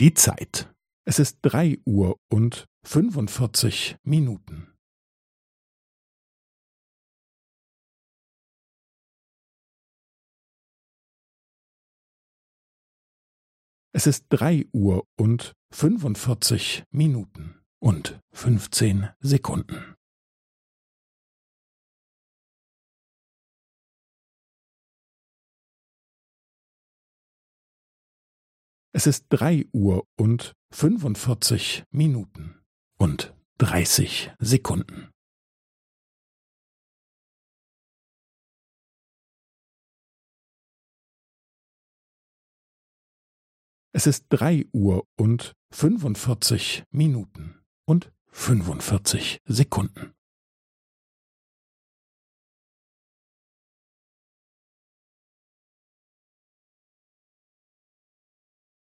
Die Zeit. Es ist drei Uhr und fünfundvierzig Minuten. Es ist drei Uhr und fünfundvierzig Minuten und fünfzehn Sekunden. Es ist drei Uhr und fünfundvierzig Minuten und dreißig Sekunden. Es ist drei Uhr und fünfundvierzig Minuten und fünfundvierzig Sekunden.